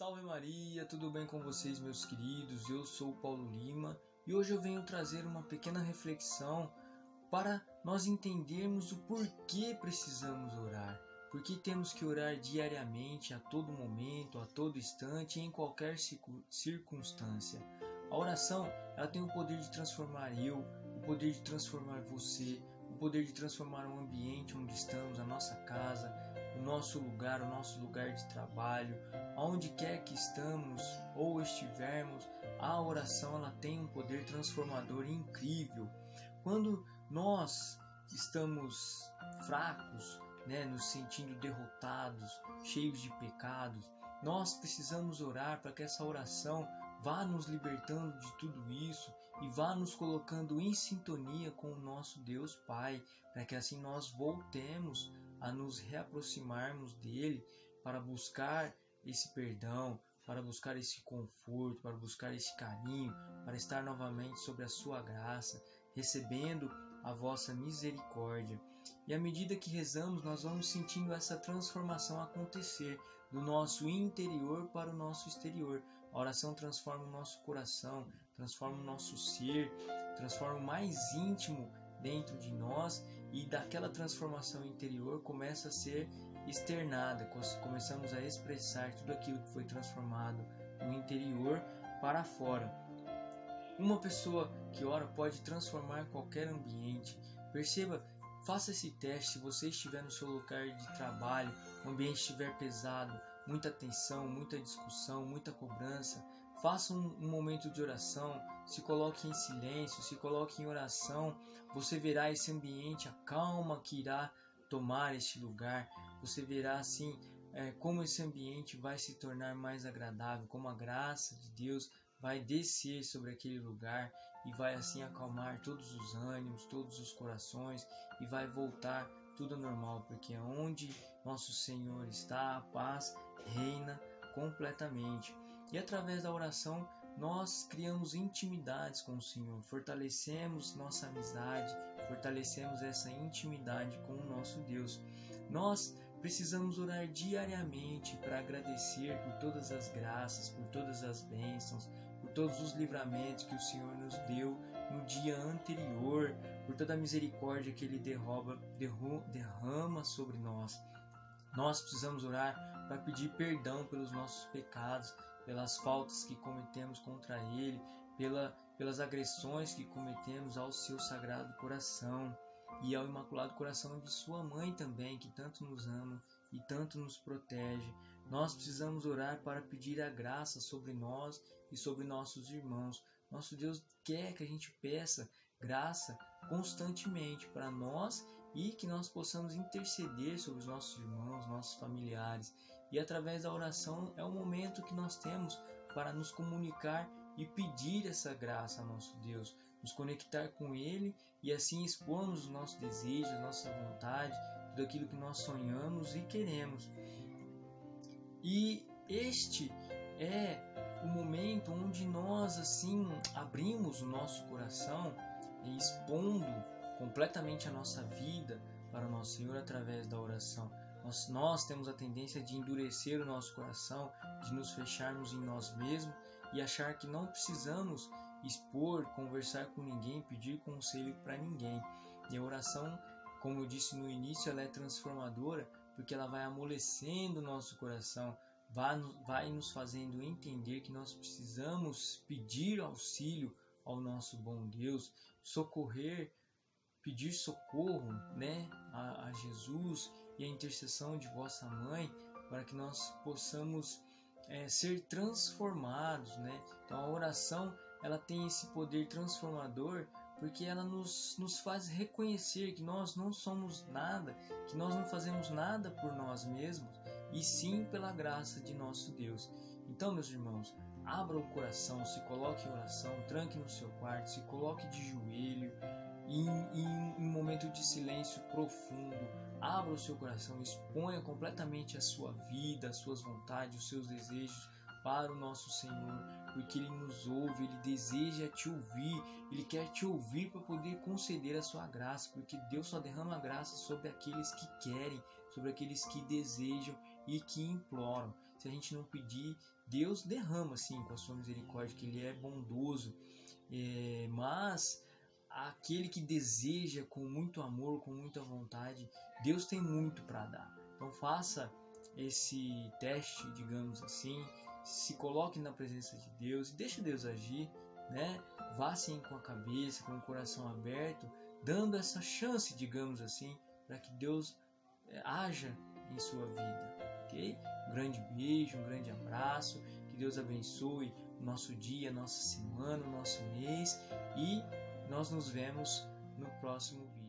Salve Maria, tudo bem com vocês, meus queridos? Eu sou Paulo Lima e hoje eu venho trazer uma pequena reflexão para nós entendermos o porquê precisamos orar. Porque temos que orar diariamente, a todo momento, a todo instante, em qualquer circunstância. A oração, ela tem o poder de transformar eu, o poder de transformar você, poder de transformar o ambiente onde estamos, a nossa casa, o nosso lugar, o nosso lugar de trabalho, aonde quer que estamos ou estivermos, a oração ela tem um poder transformador incrível. Quando nós estamos fracos, né, nos sentindo derrotados, cheios de pecados, nós precisamos orar para que essa oração vá nos libertando de tudo isso e vá nos colocando em sintonia com o nosso Deus Pai, para que assim nós voltemos a nos reaproximarmos dele para buscar esse perdão, para buscar esse conforto, para buscar esse carinho, para estar novamente sobre a sua graça, recebendo a vossa misericórdia. E à medida que rezamos, nós vamos sentindo essa transformação acontecer do nosso interior para o nosso exterior. A oração transforma o nosso coração, transforma o nosso ser, transforma o mais íntimo dentro de nós e daquela transformação interior começa a ser externada, começamos a expressar tudo aquilo que foi transformado no interior para fora. Uma pessoa que ora pode transformar qualquer ambiente. Perceba, faça esse teste se você estiver no seu lugar de trabalho, o ambiente estiver pesado, muita tensão, muita discussão, muita cobrança. Faça um, um, momento de oração, se coloque em silêncio, se coloque em oração. Você verá esse ambiente, a calma que irá tomar este lugar. Você verá assim é, como esse ambiente vai se tornar mais agradável, como a graça de Deus vai descer sobre aquele lugar e vai assim acalmar todos os ânimos, todos os corações e vai voltar tudo normal, porque onde nosso Senhor está, a paz reina completamente. E através da oração nós criamos intimidades com o Senhor, fortalecemos nossa amizade, fortalecemos essa intimidade com o nosso Deus. Nós precisamos orar diariamente para agradecer por todas as graças, por todas as bênçãos, por todos os livramentos que o Senhor nos deu no dia anterior, por toda a misericórdia que Ele derroba, derrama sobre nós. Nós precisamos orar para pedir perdão pelos nossos pecados, pelas faltas que cometemos contra Ele, pela, pelas agressões que cometemos ao Seu Sagrado Coração e ao Imaculado Coração de Sua Mãe também, que tanto nos ama e tanto nos protege. Nós precisamos orar para pedir a graça sobre nós e sobre nossos irmãos. Nosso Deus quer que a gente peça graça constantemente para nós e que nós possamos interceder sobre os nossos irmãos, nossos familiares. E através da oração é o momento que nós temos para nos comunicar e pedir essa graça a nosso Deus, nos conectar com Ele e assim expormos os nossos desejos, nossa vontade, tudo aquilo que nós sonhamos e queremos. E este é o momento onde nós assim abrimos o nosso coração e expondo completamente a nossa vida para o nosso Senhor através da oração. Nós, nós temos a tendência de endurecer o nosso coração, de nos fecharmos em nós mesmos e achar que não precisamos expor, conversar com ninguém, pedir conselho para ninguém. E a oração, como eu disse no início, ela é transformadora porque ela vai amolecendo o nosso coração, vai, nos fazendo entender que nós precisamos pedir auxílio ao nosso bom Deus, socorrer, pedir socorro né, a, a Jesus e a intercessão de vossa mãe para que nós possamos é, ser transformados, né? Então a oração ela tem esse poder transformador porque ela nos, nos faz reconhecer que nós não somos nada, que nós não fazemos nada por nós mesmos, e sim pela graça de nosso Deus. Então, meus irmãos, abra o coração, se coloque em oração, tranque no seu quarto, se coloque de joelho, em, em um momento de silêncio profundo, abra o seu coração, exponha completamente a sua vida, as suas vontades, os seus desejos para o nosso Senhor, porque Ele nos ouve, Ele deseja te ouvir, Ele quer te ouvir para poder conceder a sua graça, porque Deus só derrama graça sobre aqueles que querem, sobre aqueles que desejam e que imploram. se a gente não pedir, Deus derrama sim com a sua misericórdia, que Ele é bondoso. É, mas aquele que deseja com muito amor, com muita vontade, Deus tem muito para dar. Então faça esse teste, digamos assim, se coloque na presença de Deus e deixe Deus agir, né? Vá sim com a cabeça, com o coração aberto, dando essa chance, digamos assim, para que Deus é, haja em sua vida, ok? Um grande beijo, um grande abraço, que Deus abençoe o nosso dia, nossa semana, o nosso mês e nós nos vemos no próximo vídeo.